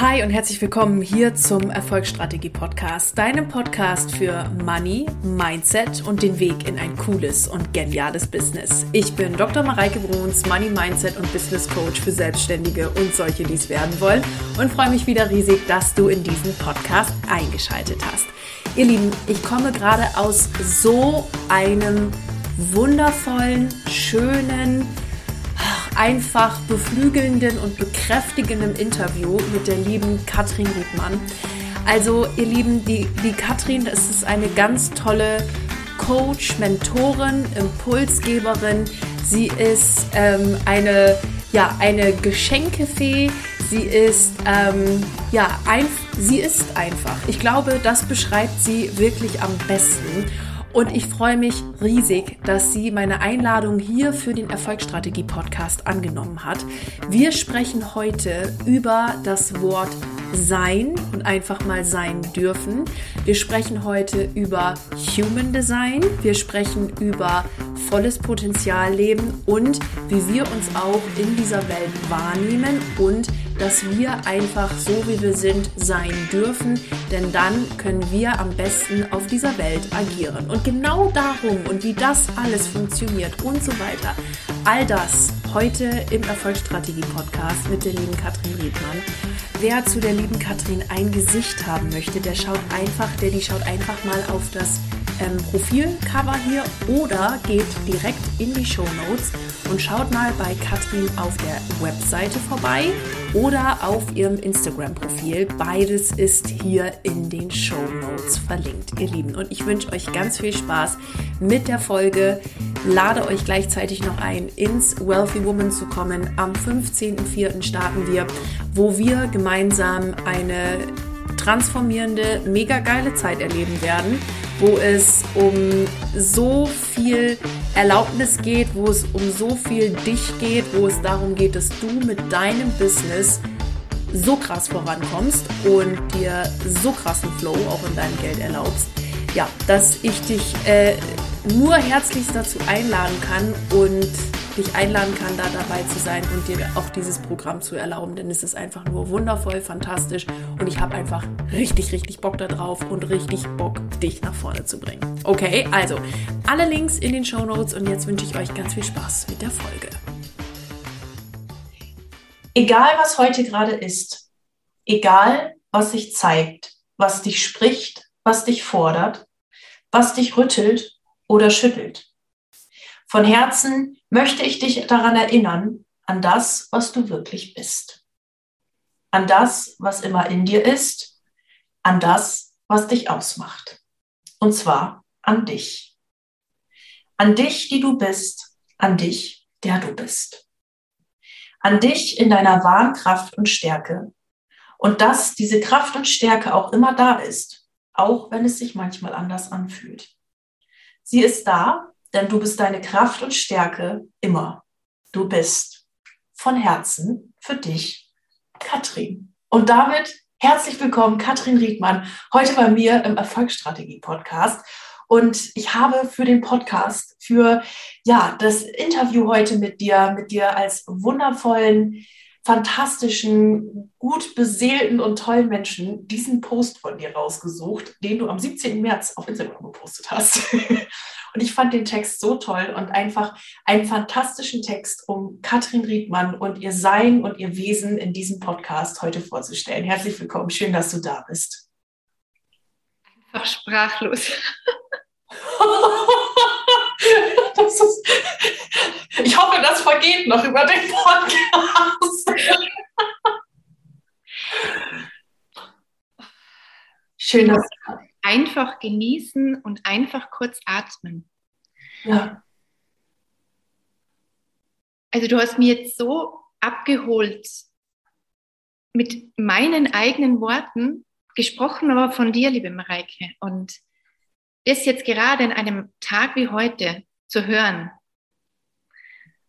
Hi und herzlich willkommen hier zum Erfolgsstrategie Podcast, deinem Podcast für Money, Mindset und den Weg in ein cooles und geniales Business. Ich bin Dr. Mareike Bruns, Money Mindset und Business Coach für Selbstständige und solche, die es werden wollen und freue mich wieder riesig, dass du in diesen Podcast eingeschaltet hast. Ihr Lieben, ich komme gerade aus so einem wundervollen, schönen, einfach beflügelnden und bekräftigenden Interview mit der lieben Katrin Riedmann. Also, ihr Lieben, die, die Katrin, das ist eine ganz tolle Coach, Mentorin, Impulsgeberin. Sie ist ähm, eine, ja, eine Geschenkefee. Sie ist, ähm, ja, ein, sie ist einfach. Ich glaube, das beschreibt sie wirklich am besten. Und ich freue mich riesig, dass sie meine Einladung hier für den Erfolgsstrategie Podcast angenommen hat. Wir sprechen heute über das Wort sein und einfach mal sein dürfen. Wir sprechen heute über Human Design. Wir sprechen über volles Potenzial leben und wie wir uns auch in dieser Welt wahrnehmen und dass wir einfach so wie wir sind sein dürfen, denn dann können wir am besten auf dieser Welt agieren. Und genau darum und wie das alles funktioniert und so weiter, all das heute im Erfolgsstrategie Podcast mit der lieben Katrin Riedmann. Wer zu der lieben Katrin ein Gesicht haben möchte, der schaut einfach, der die schaut einfach mal auf das ähm, Profilcover hier oder geht direkt in die Show Notes und schaut mal bei Katrin auf der Webseite vorbei oder auf ihrem Instagram-Profil. Beides ist hier in den Show Notes verlinkt, ihr Lieben. Und ich wünsche euch ganz viel Spaß mit der Folge. Lade euch gleichzeitig noch ein, ins Wealthy Woman zu kommen. Am 15.04. starten wir, wo wir gemeinsam eine transformierende, mega geile Zeit erleben werden, wo es um so viel Erlaubnis geht, wo es um so viel dich geht, wo es darum geht, dass du mit deinem Business so krass vorankommst und dir so krassen Flow auch in deinem Geld erlaubst. Ja, dass ich dich äh, nur herzlichst dazu einladen kann und dich einladen kann, da dabei zu sein und dir auch dieses Programm zu erlauben, denn es ist einfach nur wundervoll, fantastisch und ich habe einfach richtig, richtig Bock darauf und richtig Bock, dich nach vorne zu bringen. Okay, also alle Links in den Show Notes und jetzt wünsche ich euch ganz viel Spaß mit der Folge. Egal, was heute gerade ist, egal, was sich zeigt, was dich spricht, was dich fordert, was dich rüttelt oder schüttelt. Von Herzen möchte ich dich daran erinnern, an das, was du wirklich bist. An das, was immer in dir ist, an das, was dich ausmacht. Und zwar an dich. An dich, die du bist, an dich, der du bist. An dich in deiner wahren Kraft und Stärke. Und dass diese Kraft und Stärke auch immer da ist, auch wenn es sich manchmal anders anfühlt. Sie ist da, denn du bist deine Kraft und Stärke immer. Du bist von Herzen für dich, Katrin. Und damit herzlich willkommen, Katrin Riedmann, heute bei mir im Erfolgsstrategie-Podcast. Und ich habe für den Podcast, für ja, das Interview heute mit dir, mit dir als wundervollen, fantastischen, gut beseelten und tollen Menschen diesen Post von dir rausgesucht, den du am 17. März auf Instagram gepostet hast. Und ich fand den Text so toll und einfach einen fantastischen Text, um Katrin Riedmann und ihr Sein und ihr Wesen in diesem Podcast heute vorzustellen. Herzlich willkommen, schön, dass du da bist. Einfach sprachlos. ist, ich hoffe, das vergeht noch über den Podcast. Schön, dass du einfach genießen und einfach kurz atmen. Ja. Also du hast mir jetzt so abgeholt mit meinen eigenen Worten gesprochen, aber von dir, liebe Mareike. Und das jetzt gerade an einem Tag wie heute zu hören,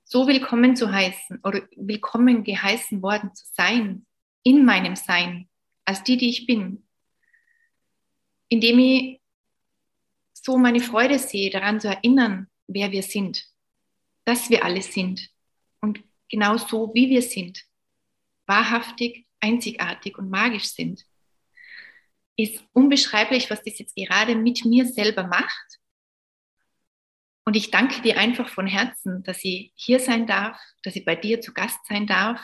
so willkommen zu heißen oder willkommen geheißen worden zu sein, in meinem Sein, als die, die ich bin, indem ich so meine Freude sehe, daran zu erinnern, wer wir sind, dass wir alle sind und genau so, wie wir sind, wahrhaftig, einzigartig und magisch sind. Ist unbeschreiblich, was das jetzt gerade mit mir selber macht. Und ich danke dir einfach von Herzen, dass ich hier sein darf, dass ich bei dir zu Gast sein darf.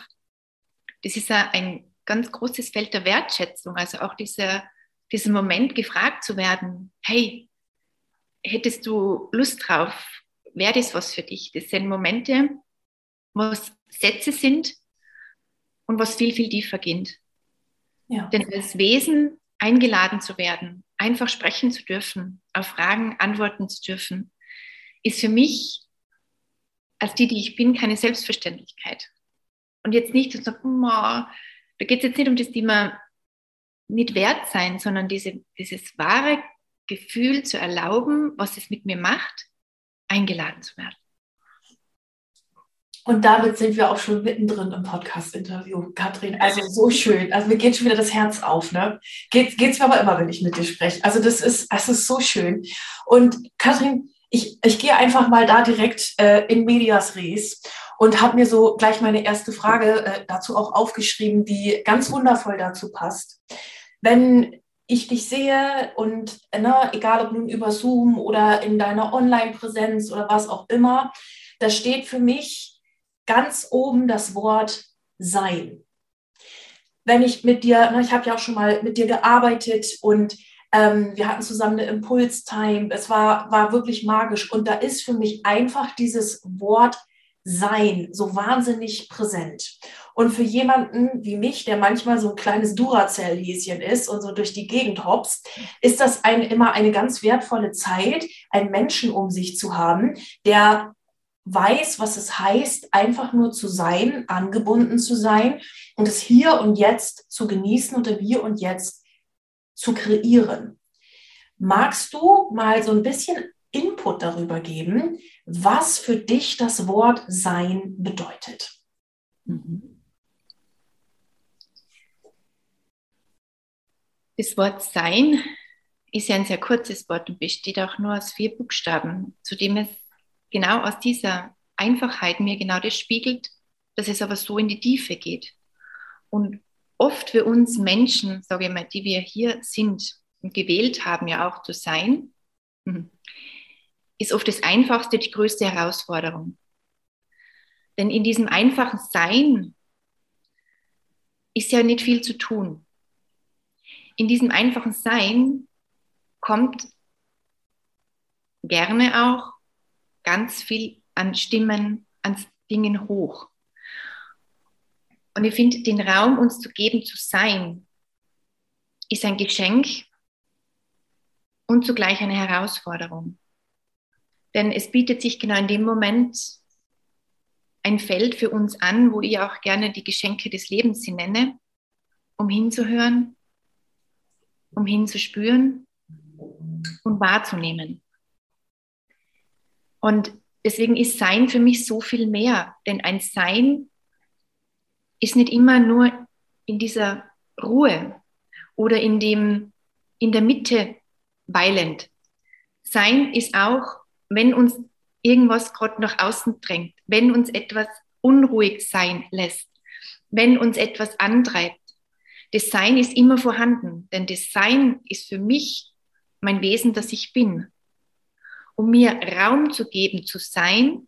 Das ist ein ganz großes Feld der Wertschätzung, also auch dieser, dieser Moment gefragt zu werden, hey, hättest du Lust drauf? Wäre das was für dich? Das sind Momente, was Sätze sind und was viel, viel tiefer geht. Ja. Denn als Wesen eingeladen zu werden, einfach sprechen zu dürfen, auf Fragen antworten zu dürfen, ist für mich als die, die ich bin, keine Selbstverständlichkeit. Und jetzt nicht zu sagen, da geht es jetzt nicht um das Thema nicht wert sein, sondern diese, dieses wahre Gefühl zu erlauben, was es mit mir macht, eingeladen zu werden. Und damit sind wir auch schon mittendrin im Podcast-Interview, Katrin. Also so schön. Also mir geht schon wieder das Herz auf. Ne? Geht es mir aber immer, wenn ich mit dir spreche. Also das ist, das ist so schön. Und Katrin, ich, ich gehe einfach mal da direkt äh, in Medias Res und habe mir so gleich meine erste Frage äh, dazu auch aufgeschrieben, die ganz wundervoll dazu passt. Wenn ich dich sehe und ne, egal ob nun über Zoom oder in deiner Online-Präsenz oder was auch immer, da steht für mich ganz oben das Wort sein. Wenn ich mit dir, ne, ich habe ja auch schon mal mit dir gearbeitet und ähm, wir hatten zusammen eine Impulstime, es war, war wirklich magisch und da ist für mich einfach dieses Wort sein so wahnsinnig präsent. Und für jemanden wie mich, der manchmal so ein kleines Duracell-Häschen ist und so durch die Gegend hopst, ist das ein, immer eine ganz wertvolle Zeit, einen Menschen um sich zu haben, der weiß, was es heißt, einfach nur zu sein, angebunden zu sein und es hier und jetzt zu genießen und im Hier und Jetzt zu kreieren. Magst du mal so ein bisschen Input darüber geben, was für dich das Wort Sein bedeutet? Mhm. Das Wort Sein ist ja ein sehr kurzes Wort und besteht auch nur aus vier Buchstaben, zudem es genau aus dieser Einfachheit mir genau das spiegelt, dass es aber so in die Tiefe geht. Und oft für uns Menschen, sage ich mal, die wir hier sind und gewählt haben, ja auch zu sein, mhm, ist oft das Einfachste die größte Herausforderung. Denn in diesem einfachen Sein ist ja nicht viel zu tun in diesem einfachen Sein kommt gerne auch ganz viel an Stimmen, an Dingen hoch. Und ich finde, den Raum uns zu geben, zu sein, ist ein Geschenk und zugleich eine Herausforderung. Denn es bietet sich genau in dem Moment ein Feld für uns an, wo ich auch gerne die Geschenke des Lebens sie nenne, um hinzuhören, um hinzuspüren und wahrzunehmen. Und deswegen ist Sein für mich so viel mehr, denn ein Sein ist nicht immer nur in dieser Ruhe oder in, dem, in der Mitte weilend. Sein ist auch, wenn uns irgendwas gerade nach außen drängt, wenn uns etwas unruhig sein lässt, wenn uns etwas antreibt, das Sein ist immer vorhanden, denn das Sein ist für mich mein Wesen, das ich bin. Um mir Raum zu geben, zu sein,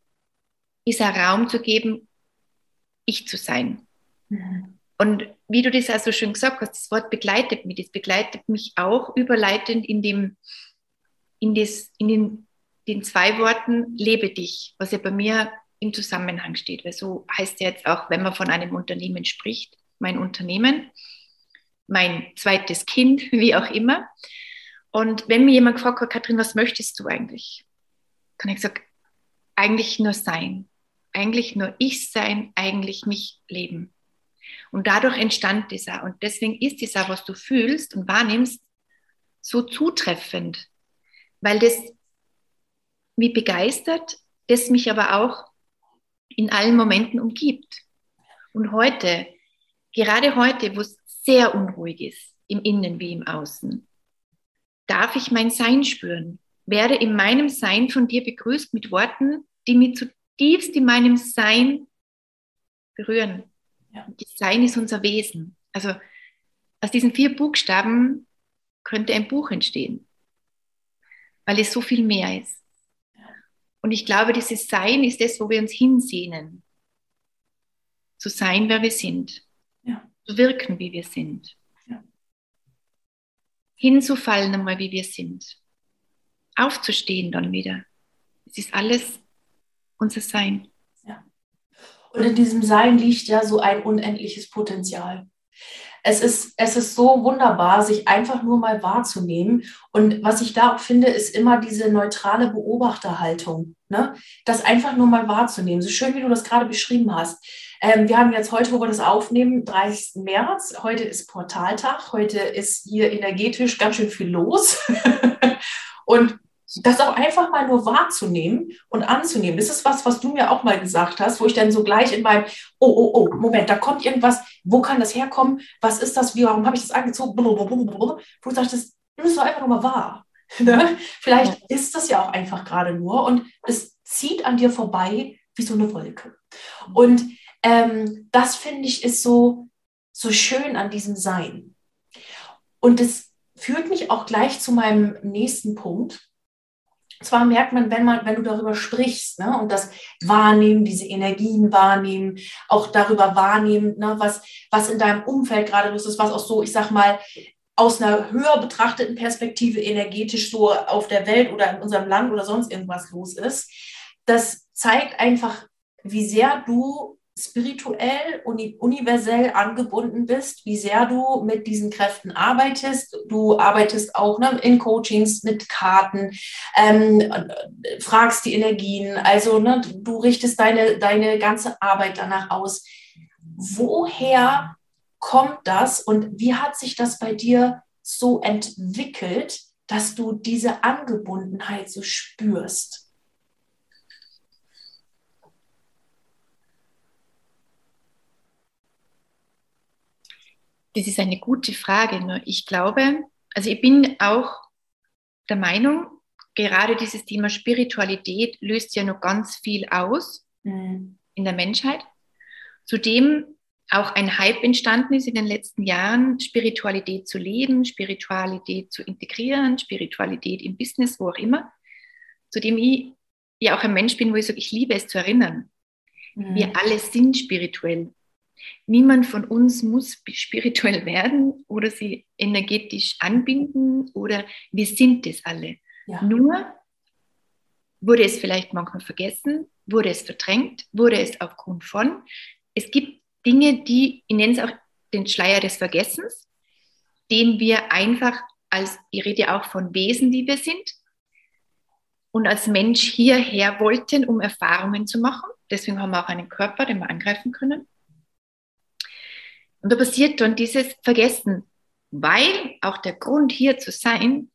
ist ein Raum zu geben, ich zu sein. Und wie du das also schön gesagt hast, das Wort begleitet mich, das begleitet mich auch überleitend in dem, in das, in den, den zwei Worten, lebe dich, was ja bei mir im Zusammenhang steht. Weil so heißt ja jetzt auch, wenn man von einem Unternehmen spricht, mein Unternehmen mein zweites Kind, wie auch immer. Und wenn mir jemand gefragt hat, Katrin, was möchtest du eigentlich? Kann ich sagen, eigentlich nur sein. Eigentlich nur ich sein, eigentlich mich leben. Und dadurch entstand dieser. Und deswegen ist dieser, was du fühlst und wahrnimmst, so zutreffend, weil das mich begeistert, das mich aber auch in allen Momenten umgibt. Und heute, gerade heute, wo es sehr unruhig ist, im Innen wie im Außen, darf ich mein Sein spüren, werde in meinem Sein von dir begrüßt mit Worten, die mich zutiefst in meinem Sein berühren. Ja. Das Sein ist unser Wesen. Also aus diesen vier Buchstaben könnte ein Buch entstehen, weil es so viel mehr ist. Und ich glaube, dieses Sein ist das, wo wir uns hinsehnen. Zu sein, wer wir sind. Ja. Zu wirken, wie wir sind. Ja. Hinzufallen einmal, wie wir sind. Aufzustehen dann wieder. Es ist alles unser Sein. Und in diesem Sein liegt ja so ein unendliches Potenzial es ist, es ist so wunderbar, sich einfach nur mal wahrzunehmen. Und was ich da auch finde, ist immer diese neutrale Beobachterhaltung. Ne? Das einfach nur mal wahrzunehmen. So schön, wie du das gerade beschrieben hast. Ähm, wir haben jetzt heute, wo wir das aufnehmen, 30. März. Heute ist Portaltag. Heute ist hier energetisch ganz schön viel los. und das auch einfach mal nur wahrzunehmen und anzunehmen. Das ist was, was du mir auch mal gesagt hast, wo ich dann so gleich in meinem, oh, oh, oh, Moment, da kommt irgendwas, wo kann das herkommen? Was ist das? Wie, warum habe ich das angezogen? Wo du sagst, nimm es doch einfach nur mal wahr. Ne? Vielleicht ist das ja auch einfach gerade nur und es zieht an dir vorbei wie so eine Wolke. Und ähm, das finde ich ist so, so schön an diesem Sein. Und es führt mich auch gleich zu meinem nächsten Punkt zwar merkt man, wenn man, wenn du darüber sprichst, ne, und das Wahrnehmen, diese Energien wahrnehmen, auch darüber wahrnehmen, ne, was, was in deinem Umfeld gerade los ist, was auch so, ich sag mal, aus einer höher betrachteten Perspektive energetisch so auf der Welt oder in unserem Land oder sonst irgendwas los ist, das zeigt einfach, wie sehr du spirituell, uni universell angebunden bist, wie sehr du mit diesen Kräften arbeitest. Du arbeitest auch ne, in Coachings mit Karten, ähm, fragst die Energien, also ne, du richtest deine, deine ganze Arbeit danach aus. Woher kommt das und wie hat sich das bei dir so entwickelt, dass du diese Angebundenheit so spürst? Das ist eine gute Frage. Nur ich glaube, also ich bin auch der Meinung, gerade dieses Thema Spiritualität löst ja noch ganz viel aus mhm. in der Menschheit. Zudem auch ein Hype entstanden ist in den letzten Jahren, Spiritualität zu leben, Spiritualität zu integrieren, Spiritualität im Business, wo auch immer. Zudem ich ja auch ein Mensch bin, wo ich sage, ich liebe es zu erinnern. Mhm. Wir alle sind spirituell. Niemand von uns muss spirituell werden oder sie energetisch anbinden oder wir sind es alle. Ja. Nur wurde es vielleicht manchmal vergessen, wurde es verdrängt, wurde es aufgrund von. Es gibt Dinge, die, ich nenne es auch den Schleier des Vergessens, den wir einfach als, ich rede ja auch von Wesen, die wir sind, und als Mensch hierher wollten, um Erfahrungen zu machen. Deswegen haben wir auch einen Körper, den wir angreifen können. Und da passiert dann dieses Vergessen, weil auch der Grund hier zu sein,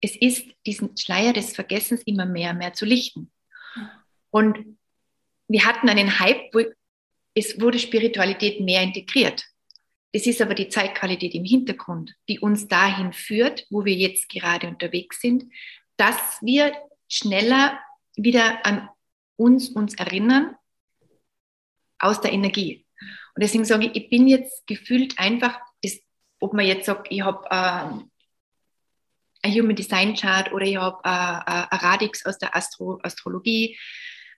es ist diesen Schleier des Vergessens immer mehr und mehr zu lichten. Und wir hatten einen Hype, wo es wurde Spiritualität mehr integriert. Es ist aber die Zeitqualität im Hintergrund, die uns dahin führt, wo wir jetzt gerade unterwegs sind, dass wir schneller wieder an uns uns erinnern aus der Energie. Und deswegen sage ich, ich bin jetzt gefühlt einfach, das, ob man jetzt sagt, ich habe äh, ein Human Design Chart oder ich habe äh, ein Radix aus der Astro Astrologie.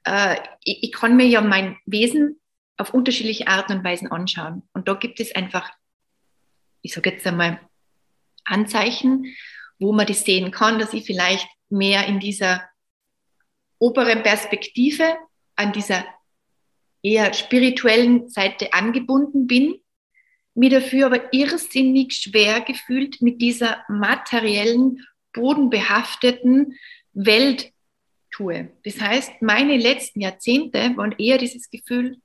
Äh, ich, ich, kann mir ja mein Wesen auf unterschiedliche Arten und Weisen anschauen. Und da gibt es einfach, ich sage jetzt einmal, Anzeichen, wo man das sehen kann, dass ich vielleicht mehr in dieser oberen Perspektive an dieser eher spirituellen Seite angebunden bin, mir dafür aber irrsinnig schwer gefühlt mit dieser materiellen, bodenbehafteten Welt tue. Das heißt, meine letzten Jahrzehnte waren eher dieses Gefühl,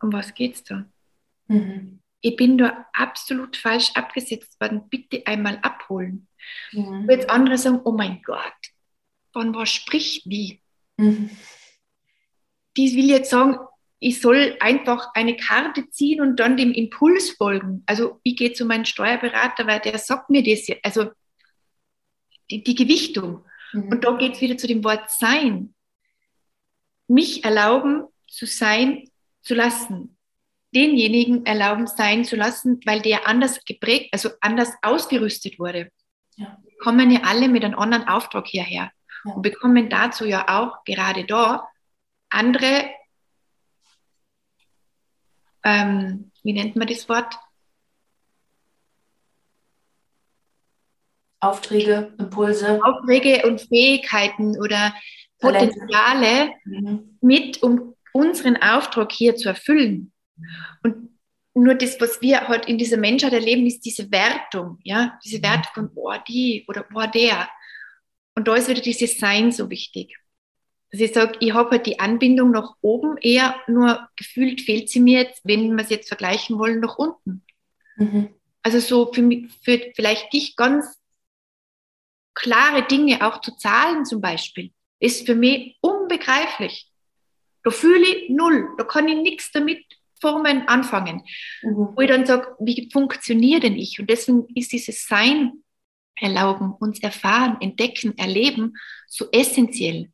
um was geht's da? Mhm. Ich bin da absolut falsch abgesetzt worden, bitte einmal abholen. Mhm. Jetzt andere sagen, oh mein Gott, von was spricht die? Mhm die will jetzt sagen, ich soll einfach eine Karte ziehen und dann dem Impuls folgen. Also ich gehe zu meinem Steuerberater, weil der sagt mir das jetzt. Also die, die Gewichtung. Mhm. Und da geht es wieder zu dem Wort sein. Mich erlauben zu sein, zu lassen. denjenigen erlauben sein zu lassen, weil der anders geprägt, also anders ausgerüstet wurde. Ja. Kommen ja alle mit einem anderen Auftrag hierher ja. und bekommen dazu ja auch gerade da andere, ähm, wie nennt man das Wort? Aufträge, Impulse. Aufträge und Fähigkeiten oder Potenziale mhm. mit, um unseren Auftrag hier zu erfüllen. Und nur das, was wir halt in dieser Menschheit erleben, ist diese Wertung, ja, diese Wertung von, boah, die oder boah, der. Und da ist wieder dieses Sein so wichtig. Also ich sage, ich habe halt die Anbindung nach oben eher, nur gefühlt fehlt sie mir jetzt, wenn wir es jetzt vergleichen wollen, nach unten. Mhm. Also so für, mich, für vielleicht dich ganz klare Dinge auch zu zahlen zum Beispiel, ist für mich unbegreiflich. Da fühle ich null, da kann ich nichts damit Formen anfangen. Mhm. Wo ich dann sage, wie funktioniert denn ich? Und deswegen ist dieses Sein erlauben, uns erfahren, entdecken, erleben so essentiell.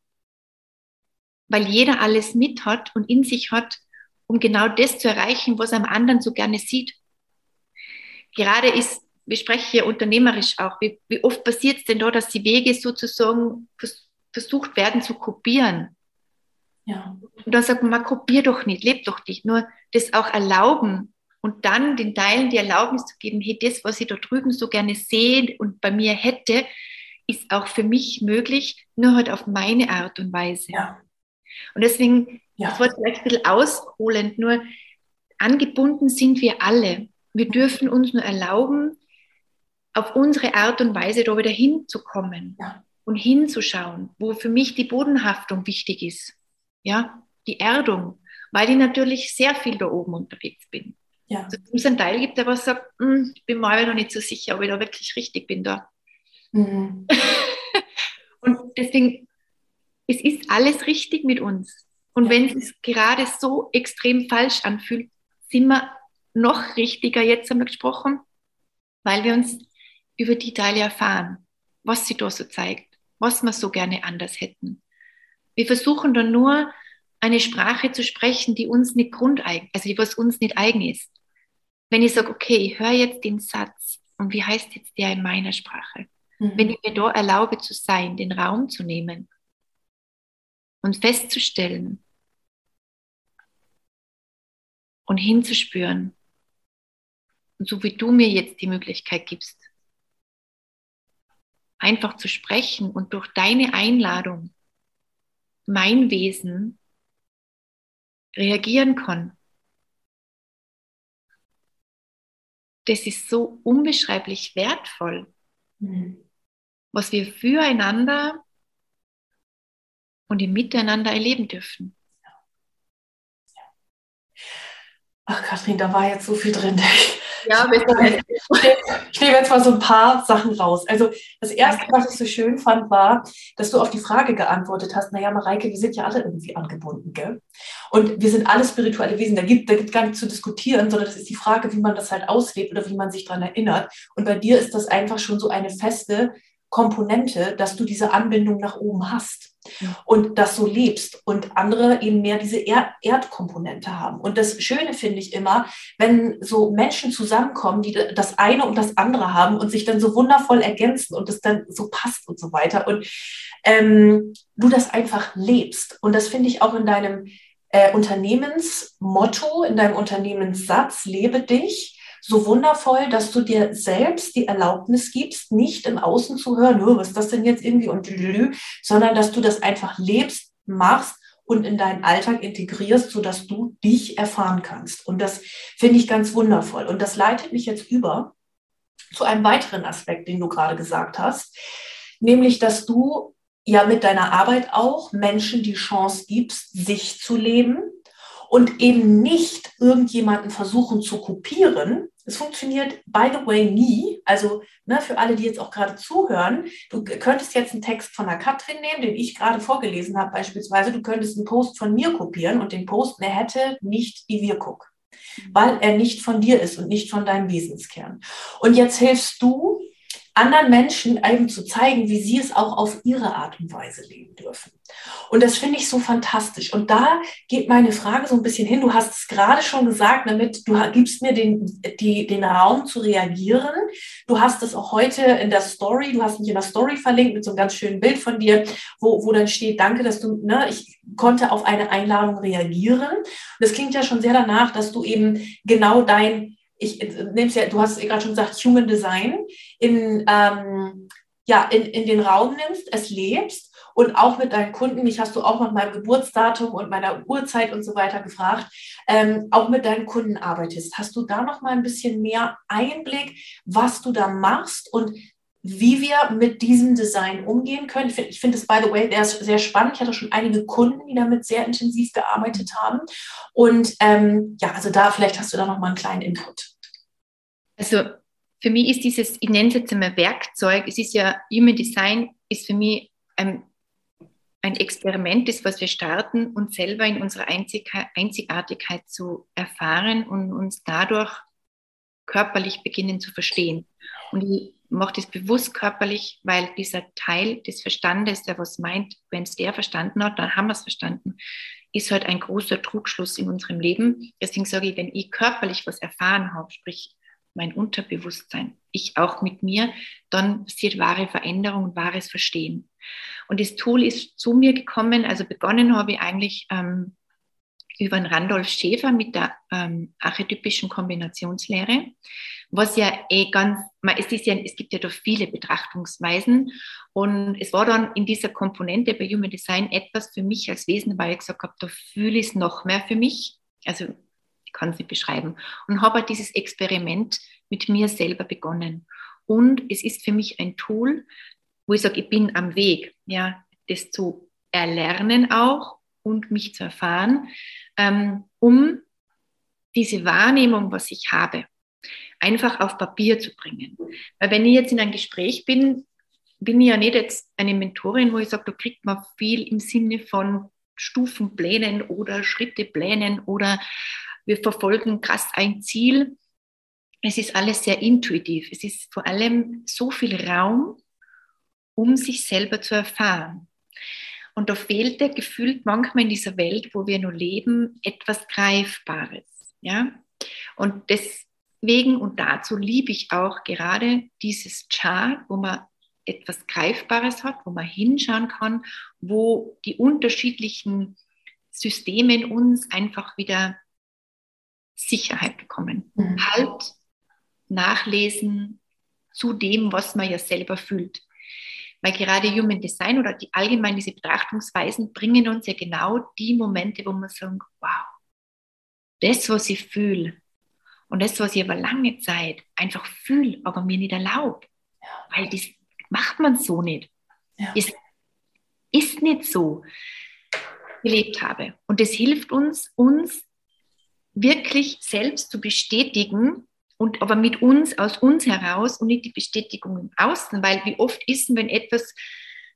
Weil jeder alles mit hat und in sich hat, um genau das zu erreichen, was am anderen so gerne sieht. Gerade ist, wir sprechen hier unternehmerisch auch, wie, wie oft passiert es denn da, dass die Wege sozusagen versucht werden zu kopieren? Ja. Und dann sagt man, kopier doch nicht, leb doch nicht. Nur das auch erlauben und dann den Teilen die Erlaubnis zu geben, hey, das, was ich da drüben so gerne sehe und bei mir hätte, ist auch für mich möglich, nur halt auf meine Art und Weise. Ja. Und deswegen, ja. das war vielleicht ein bisschen ausholend, nur angebunden sind wir alle. Wir dürfen uns nur erlauben, auf unsere Art und Weise da wieder hinzukommen ja. und hinzuschauen, wo für mich die Bodenhaftung wichtig ist ja, die Erdung, weil ich natürlich sehr viel da oben unterwegs bin. Ja. Also, es einen Teil gibt, der was sagt, hm, ich bin mal noch nicht so sicher, ob ich da wirklich richtig bin da. Mhm. und deswegen, es ist alles richtig mit uns. Und ja. wenn es gerade so extrem falsch anfühlt, sind wir noch richtiger, jetzt haben wir gesprochen, weil wir uns über die Teile erfahren, was sie da so zeigt, was wir so gerne anders hätten. Wir versuchen dann nur eine Sprache zu sprechen, die uns nicht grundeigen, also die was uns nicht eigen ist. Wenn ich sage, okay, ich höre jetzt den Satz und wie heißt jetzt der in meiner Sprache? Mhm. Wenn ich mir da erlaube zu sein, den Raum zu nehmen und festzustellen und hinzuspüren, und so wie du mir jetzt die Möglichkeit gibst, einfach zu sprechen und durch deine Einladung mein Wesen reagieren kann. Das ist so unbeschreiblich wertvoll, mhm. was wir füreinander und im Miteinander erleben dürfen. Ach, Kathrin, da war jetzt so viel drin. Ja, ich nehme jetzt mal so ein paar Sachen raus. Also das Erste, was ich so schön fand, war, dass du auf die Frage geantwortet hast, naja, Mareike, wir sind ja alle irgendwie angebunden, gell? Und wir sind alle spirituelle Wesen. Da gibt, da gibt gar nichts zu diskutieren, sondern das ist die Frage, wie man das halt auslebt oder wie man sich daran erinnert. Und bei dir ist das einfach schon so eine feste Komponente, dass du diese Anbindung nach oben hast und das so lebst und andere eben mehr diese Erd Erdkomponente haben. Und das Schöne finde ich immer, wenn so Menschen zusammenkommen, die das eine und das andere haben und sich dann so wundervoll ergänzen und es dann so passt und so weiter und ähm, du das einfach lebst. Und das finde ich auch in deinem äh, Unternehmensmotto, in deinem Unternehmenssatz, lebe dich so wundervoll, dass du dir selbst die Erlaubnis gibst, nicht im Außen zu hören, was ist das denn jetzt irgendwie und sondern dass du das einfach lebst, machst und in deinen Alltag integrierst, sodass du dich erfahren kannst. Und das finde ich ganz wundervoll. Und das leitet mich jetzt über zu einem weiteren Aspekt, den du gerade gesagt hast, nämlich, dass du ja mit deiner Arbeit auch Menschen die Chance gibst, sich zu leben und eben nicht irgendjemanden versuchen zu kopieren, es funktioniert, by the way, nie. Also ne, für alle, die jetzt auch gerade zuhören, du könntest jetzt einen Text von der Katrin nehmen, den ich gerade vorgelesen habe beispielsweise. Du könntest einen Post von mir kopieren und den Post, der hätte nicht die Wirkung, weil er nicht von dir ist und nicht von deinem Wesenskern. Und jetzt hilfst du anderen Menschen eben zu zeigen, wie sie es auch auf ihre Art und Weise leben dürfen. Und das finde ich so fantastisch. Und da geht meine Frage so ein bisschen hin. Du hast es gerade schon gesagt, damit du gibst mir den, die, den Raum zu reagieren. Du hast es auch heute in der Story, du hast mich in der Story verlinkt mit so einem ganz schönen Bild von dir, wo, wo dann steht, danke, dass du, ne, ich konnte auf eine Einladung reagieren. Und das klingt ja schon sehr danach, dass du eben genau dein, ich nehme es ja, du hast es gerade schon gesagt, Human Design in, ähm, ja, in, in den Raum nimmst, es lebst und auch mit deinen Kunden, mich hast du auch nach meinem Geburtsdatum und meiner Uhrzeit und so weiter gefragt, ähm, auch mit deinen Kunden arbeitest. Hast du da noch mal ein bisschen mehr Einblick, was du da machst und wie wir mit diesem Design umgehen können. Ich finde find das, by the way, sehr, spannend. Ich hatte schon einige Kunden, die damit sehr intensiv gearbeitet haben. Und ähm, ja, also da, vielleicht hast du da noch mal einen kleinen Input. Also für mich ist dieses, ich nenne es jetzt einmal Werkzeug, es ist ja, Human Design ist für mich ein ein Experiment ist, was wir starten, uns selber in unserer Einzigartigkeit zu erfahren und uns dadurch körperlich beginnen zu verstehen. Und ich mache das bewusst körperlich, weil dieser Teil des Verstandes, der was meint, wenn es der verstanden hat, dann haben wir es verstanden, ist halt ein großer Trugschluss in unserem Leben. Deswegen sage ich, wenn ich körperlich was erfahren habe, sprich mein Unterbewusstsein, ich auch mit mir, dann passiert wahre Veränderung und wahres Verstehen. Und das Tool ist zu mir gekommen, also begonnen habe ich eigentlich ähm, über den Randolph Schäfer mit der ähm, archetypischen Kombinationslehre, was ja eh ganz, es, ist ja, es gibt ja da viele Betrachtungsweisen und es war dann in dieser Komponente bei Human Design etwas für mich als Wesen, weil ich gesagt habe, da fühle ich es noch mehr für mich. Also ich kann es nicht beschreiben. Und habe halt dieses Experiment mit mir selber begonnen. Und es ist für mich ein Tool, wo ich sage, ich bin am Weg, ja, das zu erlernen auch und mich zu erfahren, ähm, um diese Wahrnehmung, was ich habe, einfach auf Papier zu bringen. Weil wenn ich jetzt in einem Gespräch bin, bin ich ja nicht jetzt eine Mentorin, wo ich sage, da kriegt man viel im Sinne von Stufenplänen oder Schritteplänen oder wir verfolgen krass ein Ziel. Es ist alles sehr intuitiv. Es ist vor allem so viel Raum, um sich selber zu erfahren. Und da fehlte gefühlt manchmal in dieser Welt, wo wir nur leben, etwas Greifbares. Ja? Und deswegen und dazu liebe ich auch gerade dieses Chart, wo man etwas Greifbares hat, wo man hinschauen kann, wo die unterschiedlichen Systeme in uns einfach wieder Sicherheit bekommen. Mhm. Halt, nachlesen zu dem, was man ja selber fühlt. Weil gerade Human Design oder die allgemein diese Betrachtungsweisen bringen uns ja genau die Momente, wo man sagen, wow, das, was ich fühle und das, was ich aber lange Zeit einfach fühle, aber mir nicht erlaubt, ja. weil das macht man so nicht. Ja. Es ist nicht so gelebt habe. Und das hilft uns, uns wirklich selbst zu bestätigen, und aber mit uns, aus uns heraus und nicht die Bestätigung im Außen, weil wie oft ist, wenn etwas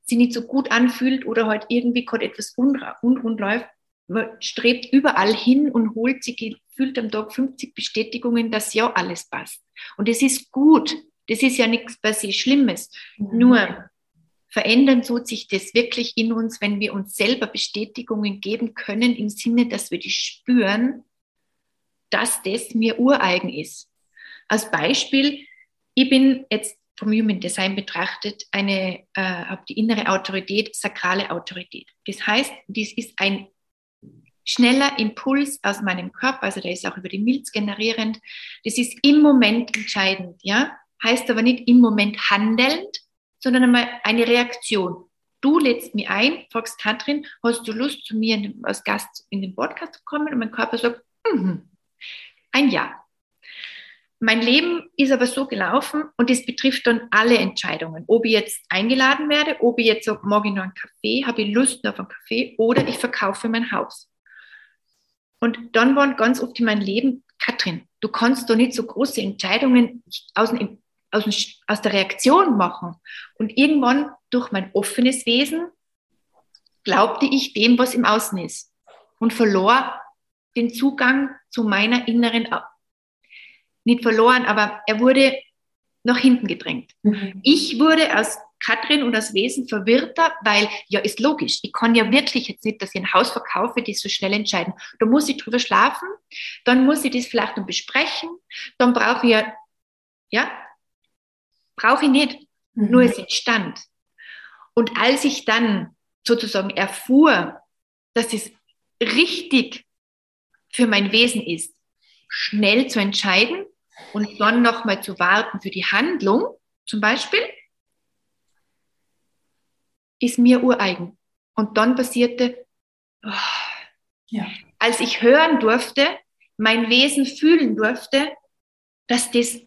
sich nicht so gut anfühlt oder halt irgendwie gerade etwas unrund läuft, man strebt überall hin und holt sich gefühlt am Tag 50 Bestätigungen, dass ja alles passt. Und das ist gut. Das ist ja nichts per se Schlimmes. Mhm. Nur verändern tut sich das wirklich in uns, wenn wir uns selber Bestätigungen geben können, im Sinne, dass wir die spüren, dass das mir ureigen ist. Als Beispiel, ich bin jetzt vom Human Design betrachtet, eine, äh, habe die innere Autorität, sakrale Autorität. Das heißt, dies ist ein schneller Impuls aus meinem Körper, also der ist auch über die Milz generierend. Das ist im Moment entscheidend, ja. Heißt aber nicht im Moment handelnd, sondern einmal eine Reaktion. Du lädst mich ein, fragst Katrin, hast du Lust, zu mir als Gast in den Podcast zu kommen? Und mein Körper sagt, mm -hmm. Ein Ja. Mein Leben ist aber so gelaufen und das betrifft dann alle Entscheidungen. Ob ich jetzt eingeladen werde, ob ich jetzt sage, ich noch einen Kaffee, habe ich Lust auf einen Kaffee oder ich verkaufe mein Haus. Und dann waren ganz oft in meinem Leben, Katrin, du kannst doch nicht so große Entscheidungen aus, aus, aus der Reaktion machen. Und irgendwann durch mein offenes Wesen glaubte ich dem, was im Außen ist und verlor den Zugang zu meiner inneren nicht verloren, aber er wurde nach hinten gedrängt. Mhm. Ich wurde aus Katrin und das Wesen verwirrter, weil ja, ist logisch. Ich kann ja wirklich jetzt nicht, dass ich ein Haus verkaufe, das so schnell entscheiden. Da muss ich drüber schlafen, dann muss ich das vielleicht noch besprechen, dann brauche ich ja, ja, brauche ich nicht. Mhm. Nur es entstand. Und als ich dann sozusagen erfuhr, dass es richtig für mein Wesen ist, schnell zu entscheiden und dann nochmal zu warten für die Handlung, zum Beispiel, ist mir ureigen. Und dann passierte, oh, ja. als ich hören durfte, mein Wesen fühlen durfte, dass das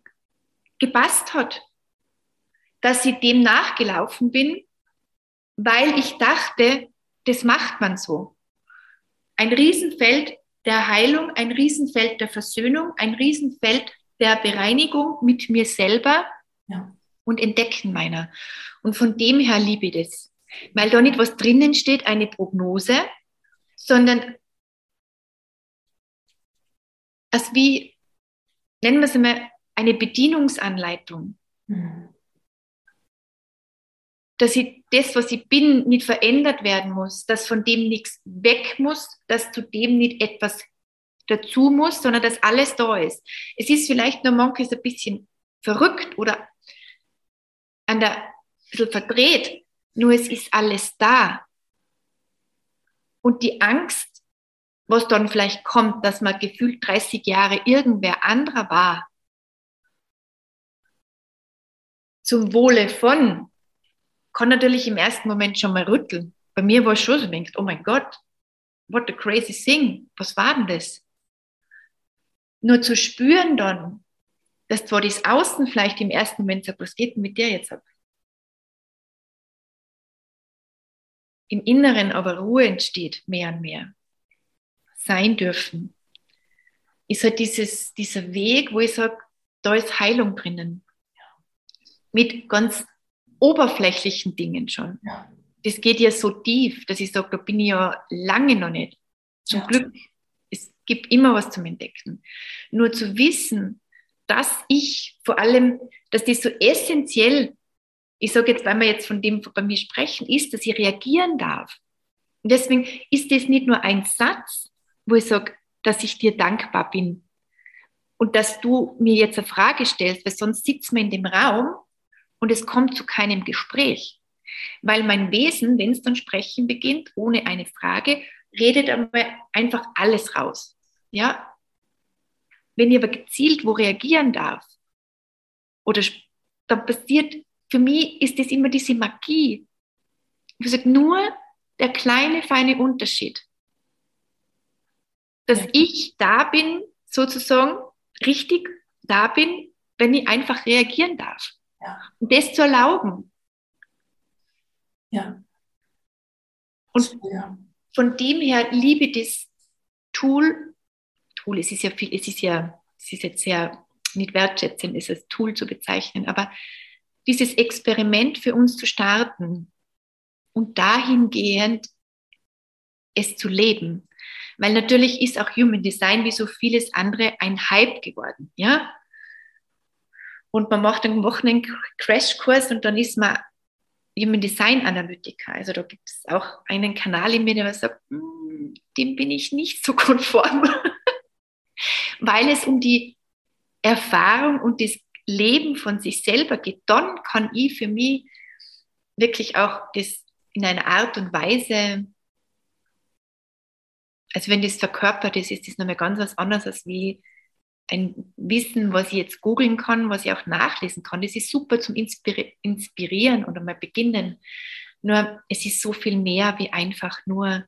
gepasst hat, dass ich dem nachgelaufen bin, weil ich dachte, das macht man so. Ein Riesenfeld der Heilung, ein Riesenfeld der Versöhnung, ein Riesenfeld der Bereinigung mit mir selber ja. und Entdecken meiner. Und von dem her liebe ich das. Weil da nicht was drinnen steht, eine Prognose, sondern als wie, nennen wir es einmal, eine Bedienungsanleitung. Mhm. Dass ich das, was ich bin, nicht verändert werden muss, dass von dem nichts weg muss, dass zu dem nicht etwas dazu muss, sondern dass alles da ist. Es ist vielleicht nur manches ein bisschen verrückt oder an der, ein bisschen verdreht, nur es ist alles da. Und die Angst, was dann vielleicht kommt, dass man gefühlt 30 Jahre irgendwer anderer war, zum Wohle von, kann natürlich im ersten Moment schon mal rütteln. Bei mir war es schon so, denkst, oh mein Gott, what a crazy thing, was war denn das? Nur zu spüren dann, dass zwar das Außen vielleicht im ersten Moment sagt, was geht denn mit dir jetzt ab? Im Inneren aber Ruhe entsteht, mehr und mehr. Sein dürfen. Ist halt dieses, dieser Weg, wo ich sage, da ist Heilung drinnen. Mit ganz oberflächlichen Dingen schon. Ja. Das geht ja so tief, dass ich sage, da bin ich ja lange noch nicht. Zum ja. Glück, es gibt immer was zum Entdecken. Nur zu wissen, dass ich vor allem, dass das so essentiell ich sage jetzt, weil wir jetzt von dem bei mir sprechen, ist, dass ich reagieren darf. Und deswegen ist das nicht nur ein Satz, wo ich sage, dass ich dir dankbar bin und dass du mir jetzt eine Frage stellst, weil sonst sitzt man in dem Raum und es kommt zu keinem Gespräch. Weil mein Wesen, wenn es dann sprechen beginnt, ohne eine Frage, redet einfach alles raus. Ja? Wenn ich aber gezielt wo reagieren darf, oder dann passiert für mich ist das immer diese Magie. Ich sage nur der kleine, feine Unterschied. Dass ich da bin, sozusagen richtig da bin, wenn ich einfach reagieren darf. Ja. Und das zu erlauben. Ja. Und ja. von dem her liebe ich das Tool, Tool, es ist ja viel, es ist ja, es ist jetzt sehr nicht wertschätzend, es als Tool zu bezeichnen, aber dieses Experiment für uns zu starten und dahingehend es zu leben. Weil natürlich ist auch Human Design wie so vieles andere ein Hype geworden, ja. Und man macht einen Wochenend-Crashkurs und dann ist man Human Design Analytiker. Also da gibt es auch einen Kanal in mir, der sagt, hm, dem bin ich nicht so konform, weil es um die Erfahrung und das Leben von sich selber geht, dann kann ich für mich wirklich auch das in einer Art und Weise, also wenn das verkörpert ist, ist das nochmal ganz was anderes als wie ein Wissen, was ich jetzt googeln kann, was ich auch nachlesen kann. Das ist super zum Inspirieren oder mal beginnen. Nur es ist so viel mehr wie einfach nur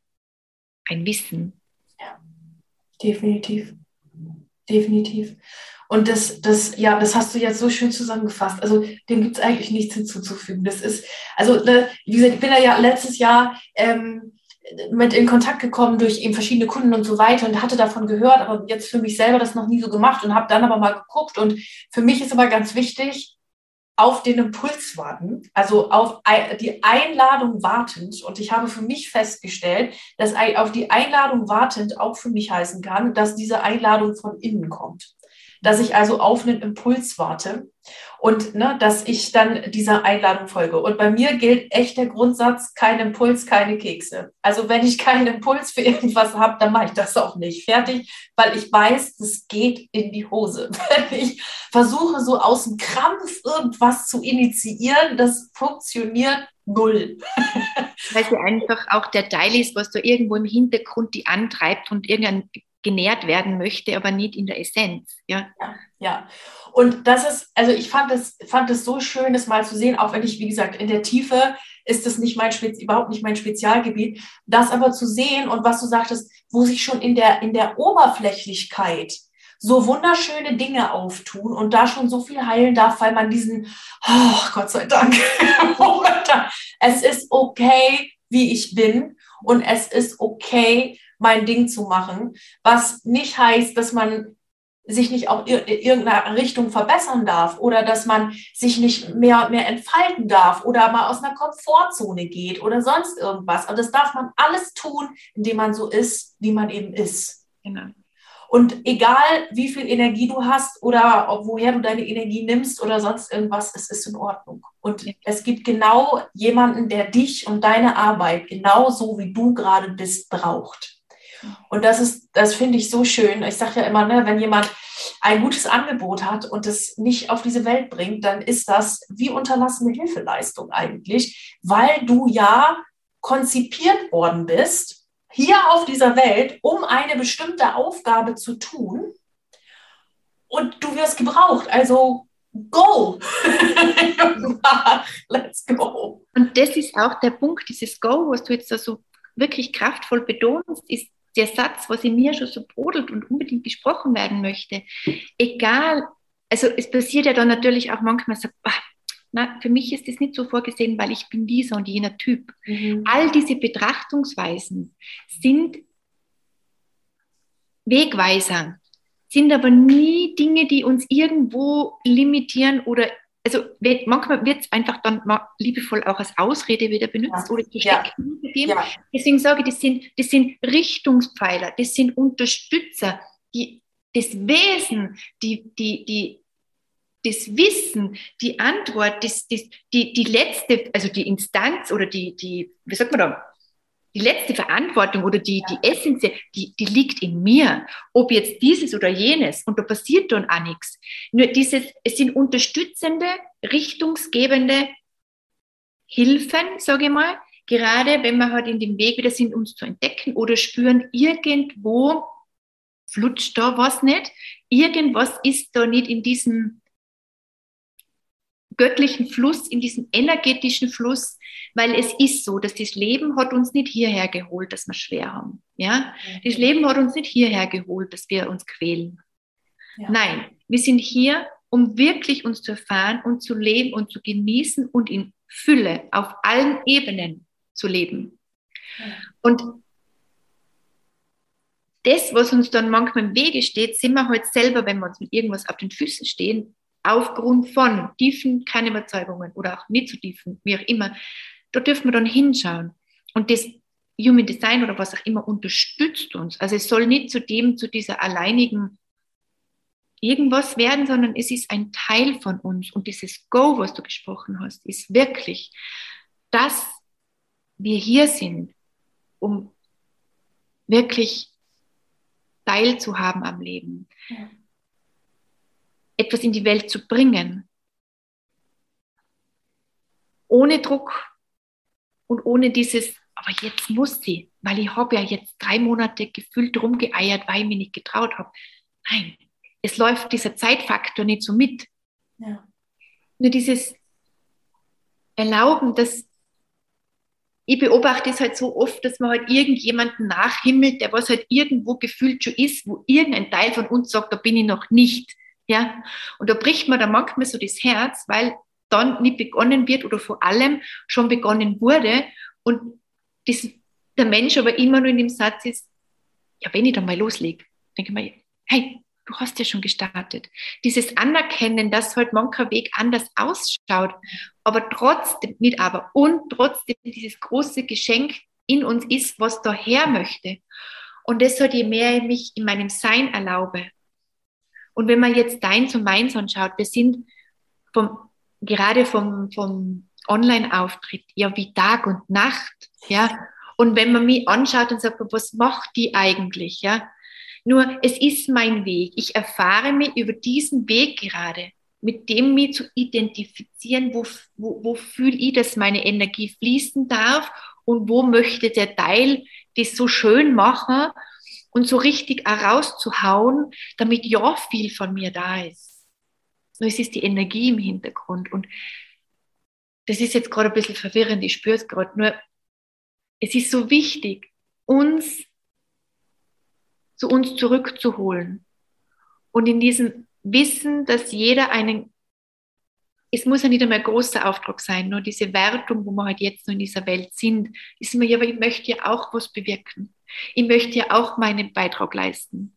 ein Wissen. Ja, definitiv. Definitiv. Und das, das, ja, das hast du jetzt so schön zusammengefasst. Also dem gibt es eigentlich nichts hinzuzufügen. Das ist, also ne, wie gesagt, ich bin ja letztes Jahr ähm, mit in Kontakt gekommen durch eben verschiedene Kunden und so weiter und hatte davon gehört, aber jetzt für mich selber das noch nie so gemacht und habe dann aber mal geguckt. Und für mich ist aber ganz wichtig, auf den Impuls warten, also auf die Einladung wartend. Und ich habe für mich festgestellt, dass auf die Einladung wartend auch für mich heißen kann, dass diese Einladung von innen kommt. Dass ich also auf einen Impuls warte und ne, dass ich dann dieser Einladung folge. Und bei mir gilt echt der Grundsatz, kein Impuls, keine Kekse. Also wenn ich keinen Impuls für irgendwas habe, dann mache ich das auch nicht. Fertig, weil ich weiß, das geht in die Hose. Wenn ich versuche, so aus dem Krampf irgendwas zu initiieren, das funktioniert null. Weil sie einfach auch der Teil ist, was da irgendwo im Hintergrund die antreibt und irgendein genährt werden möchte, aber nicht in der Essenz. Ja, ja. ja. Und das ist, also ich fand es fand so schön, das mal zu sehen, auch wenn ich, wie gesagt, in der Tiefe ist das nicht mein Spez überhaupt nicht mein Spezialgebiet, das aber zu sehen und was du sagtest, wo sich schon in der, in der Oberflächlichkeit so wunderschöne Dinge auftun und da schon so viel heilen darf, weil man diesen, oh Gott sei Dank, es ist okay, wie ich bin und es ist okay, mein Ding zu machen, was nicht heißt, dass man sich nicht auch in irgendeiner Richtung verbessern darf oder dass man sich nicht mehr, mehr entfalten darf oder mal aus einer Komfortzone geht oder sonst irgendwas. Aber das darf man alles tun, indem man so ist, wie man eben ist. Genau. Und egal, wie viel Energie du hast oder woher du deine Energie nimmst oder sonst irgendwas, es ist in Ordnung. Und es gibt genau jemanden, der dich und deine Arbeit genauso wie du gerade bist, braucht. Und das ist, das finde ich so schön. Ich sage ja immer, ne, wenn jemand ein gutes Angebot hat und es nicht auf diese Welt bringt, dann ist das wie unterlassene Hilfeleistung eigentlich, weil du ja konzipiert worden bist, hier auf dieser Welt, um eine bestimmte Aufgabe zu tun. Und du wirst gebraucht. Also go! Let's go! Und das ist auch der Punkt, dieses Go, was du jetzt so wirklich kraftvoll betonst, ist der Satz, was in mir schon so brodelt und unbedingt gesprochen werden möchte, egal, also es passiert ja dann natürlich auch manchmal so, na, für mich ist das nicht so vorgesehen, weil ich bin dieser und jener Typ. Mhm. All diese Betrachtungsweisen sind Wegweiser, sind aber nie Dinge, die uns irgendwo limitieren oder also manchmal wird es einfach dann liebevoll auch als Ausrede wieder benutzt ja. oder gesteckt ja. Ja. Deswegen sage ich, das sind, das sind Richtungspfeiler, das sind Unterstützer, die das Wesen, die, die, die, das Wissen, die Antwort, das, das, die, die letzte, also die Instanz oder die, die, wie sagt man da, die letzte Verantwortung oder die, die Essenz, die, die liegt in mir. Ob jetzt dieses oder jenes und da passiert dann auch nichts. Nur dieses, es sind unterstützende, richtungsgebende Hilfen, sage ich mal, gerade wenn wir halt in dem Weg wieder sind, uns zu entdecken oder spüren, irgendwo flutscht da was nicht, irgendwas ist da nicht in diesem göttlichen Fluss, in diesem energetischen Fluss, weil es ist so, dass das Leben hat uns nicht hierher geholt, dass wir schwer haben. Ja? Das Leben hat uns nicht hierher geholt, dass wir uns quälen. Ja. Nein, wir sind hier, um wirklich uns zu erfahren und zu leben und zu genießen und in Fülle auf allen Ebenen zu leben. Ja. Und das, was uns dann manchmal im Wege steht, sind wir halt selber, wenn wir uns mit irgendwas auf den Füßen stehen, aufgrund von tiefen Kernüberzeugungen oder auch nicht so tiefen, wie auch immer, da dürfen wir dann hinschauen. Und das Human Design oder was auch immer unterstützt uns. Also es soll nicht zu dem, zu dieser alleinigen irgendwas werden, sondern es ist ein Teil von uns. Und dieses Go, was du gesprochen hast, ist wirklich, dass wir hier sind, um wirklich teilzuhaben am Leben. Ja etwas in die Welt zu bringen. Ohne Druck und ohne dieses, aber jetzt muss sie, weil ich habe ja jetzt drei Monate gefühlt rumgeeiert, weil ich mich nicht getraut habe. Nein, es läuft dieser Zeitfaktor nicht so mit. Ja. Nur dieses Erlauben, dass ich beobachte es halt so oft, dass man halt irgendjemanden nachhimmelt, der was halt irgendwo gefühlt schon ist, wo irgendein Teil von uns sagt, da bin ich noch nicht. Ja, und da bricht man dann manchmal so das Herz, weil dann nicht begonnen wird oder vor allem schon begonnen wurde und das, der Mensch aber immer nur in dem Satz ist, ja, wenn ich dann mal loslege, denke ich mir, hey, du hast ja schon gestartet. Dieses Anerkennen, dass halt mancher Weg anders ausschaut, aber trotzdem, nicht aber, und trotzdem dieses große Geschenk in uns ist, was daher möchte. Und deshalb, je mehr ich mich in meinem Sein erlaube, Und wenn man jetzt deins und meins anschaut, wir sind vom, gerade vom, vom Online-Auftritt ja wie Tag und Nacht, ja. Und wenn man mich anschaut und sagt, was macht die eigentlich, ja? Nur es ist mein Weg. Ich erfahre mich über diesen Weg gerade, mit dem mich zu identifizieren, wo, wo, wo fühle ich, dass meine Energie fließen darf und wo möchte der Teil das so schön machen und so richtig rauszuhauen, damit ja viel von mir da ist. Nur es ist die Energie im Hintergrund und das ist jetzt gerade ein bisschen verwirrend, ich spüre es gerade, nur es ist so wichtig, uns zu uns zurückzuholen. Und in diesem Wissen, dass jeder einen, es muss ja nicht einmal ein großer Auftrag sein, nur diese Wertung, wo wir halt jetzt nur in dieser Welt sind, ist mir ja, aber ich möchte ja auch was bewirken. Ich möchte ja auch meinen Beitrag leisten.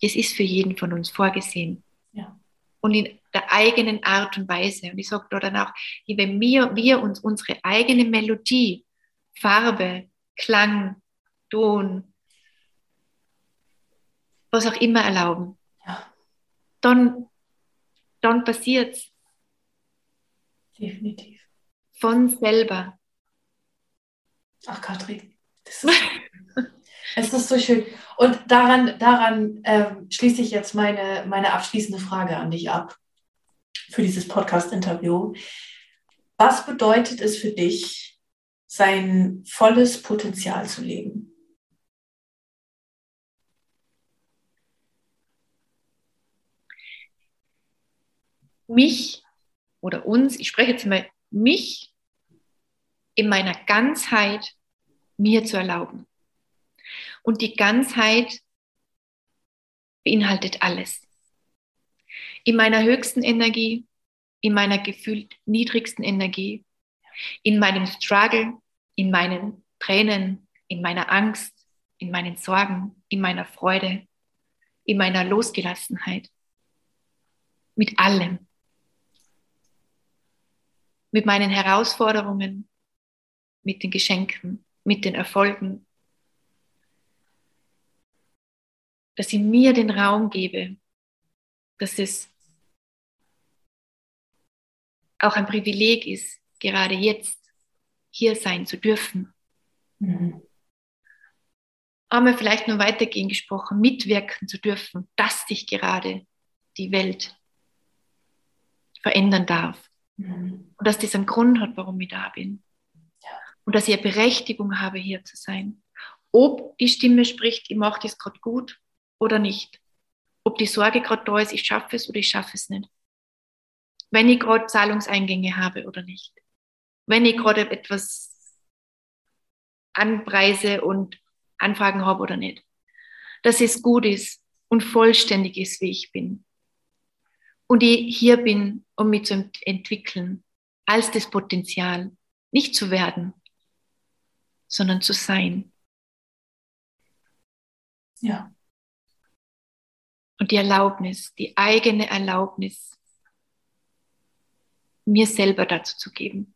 Es ist für jeden von uns vorgesehen. Ja. Und in der eigenen Art und Weise. Und ich sage da dann auch, wenn wir, wir uns unsere eigene Melodie, Farbe, Klang, Ton, was auch immer erlauben, ja. dann, dann passiert es. Definitiv. Von selber. Ach, Katrin, das ist, es ist so schön. Und daran, daran ähm, schließe ich jetzt meine, meine abschließende Frage an dich ab für dieses Podcast-Interview. Was bedeutet es für dich, sein volles Potenzial zu leben? mich oder uns, ich spreche jetzt mal mich in meiner Ganzheit mir zu erlauben. Und die Ganzheit beinhaltet alles. In meiner höchsten Energie, in meiner gefühlt niedrigsten Energie, in meinem Struggle, in meinen Tränen, in meiner Angst, in meinen Sorgen, in meiner Freude, in meiner Losgelassenheit. Mit allem mit meinen Herausforderungen, mit den Geschenken, mit den Erfolgen, dass ich mir den Raum gebe, dass es auch ein Privileg ist, gerade jetzt hier sein zu dürfen. Mhm. Aber vielleicht nur weitergehen gesprochen, mitwirken zu dürfen, dass sich gerade die Welt verändern darf. Mhm. Und dass das einen Grund hat, warum ich da bin. Ja. Und dass ich eine Berechtigung habe, hier zu sein. Ob die Stimme spricht, ich mache das gerade gut oder nicht. Ob die Sorge gerade da ist, ich schaffe es oder ich schaffe es nicht. Wenn ich gerade Zahlungseingänge habe oder nicht. Wenn ich gerade etwas anpreise und Anfragen habe oder nicht. Dass es gut ist und vollständig ist, wie ich bin und ich hier bin, um mich zu entwickeln, als das Potenzial, nicht zu werden, sondern zu sein. Ja. Und die Erlaubnis, die eigene Erlaubnis, mir selber dazu zu geben.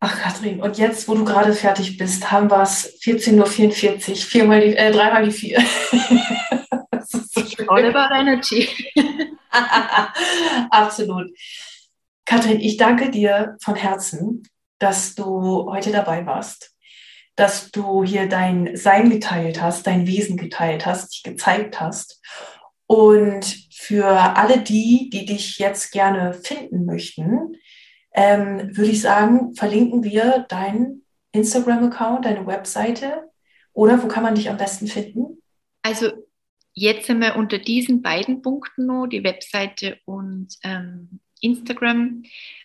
Ach, Kathrin, und jetzt, wo du gerade fertig bist, haben wir es 14.44 Uhr, viermal die, äh, dreimal die vier. All about energy. Absolut. Katrin, ich danke dir von Herzen, dass du heute dabei warst, dass du hier dein Sein geteilt hast, dein Wesen geteilt hast, dich gezeigt hast. Und für alle die, die dich jetzt gerne finden möchten, ähm, würde ich sagen, verlinken wir deinen Instagram-Account, deine Webseite oder wo kann man dich am besten finden? Also Jetzt sind wir unter diesen beiden Punkten noch, die Webseite und ähm, Instagram.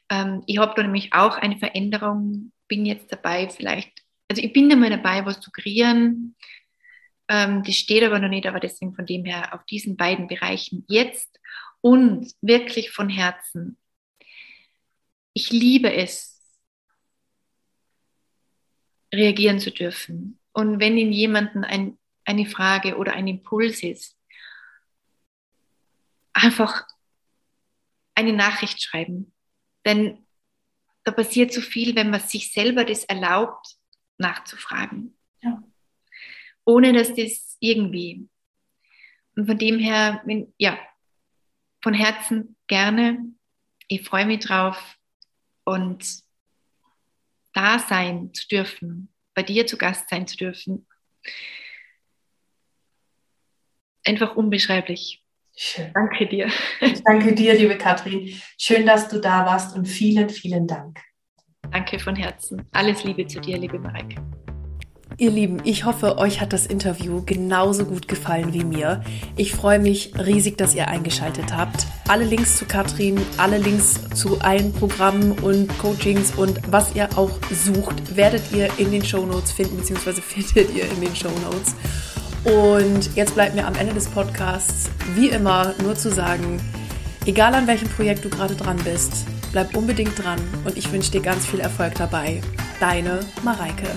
Ähm, ich habe da nämlich auch eine Veränderung, bin jetzt dabei, vielleicht, also ich bin immer dabei, was zu kreieren. Ähm, das steht aber noch nicht, aber deswegen von dem her auf diesen beiden Bereichen jetzt und wirklich von Herzen. Ich liebe es, reagieren zu dürfen. Und wenn in jemanden ein eine Frage oder ein Impuls ist, einfach eine Nachricht schreiben. Denn da passiert so viel, wenn man sich selber das erlaubt, nachzufragen. Ja. Ohne dass das irgendwie und von dem her, wenn, ja, von Herzen gerne. Ich freue mich drauf und da sein zu dürfen, bei dir zu Gast sein zu dürfen. Einfach unbeschreiblich. Schön. Danke dir. Ich danke dir, liebe Katrin. Schön, dass du da warst und vielen, vielen Dank. Danke von Herzen. Alles Liebe zu dir, liebe Mareike. Ihr Lieben, ich hoffe, euch hat das Interview genauso gut gefallen wie mir. Ich freue mich riesig, dass ihr eingeschaltet habt. Alle Links zu Katrin, alle Links zu allen Programmen und Coachings und was ihr auch sucht, werdet ihr in den Show Notes finden, beziehungsweise findet ihr in den Show Notes. Und jetzt bleibt mir am Ende des Podcasts wie immer nur zu sagen, egal an welchem Projekt du gerade dran bist, bleib unbedingt dran und ich wünsche dir ganz viel Erfolg dabei. Deine Mareike.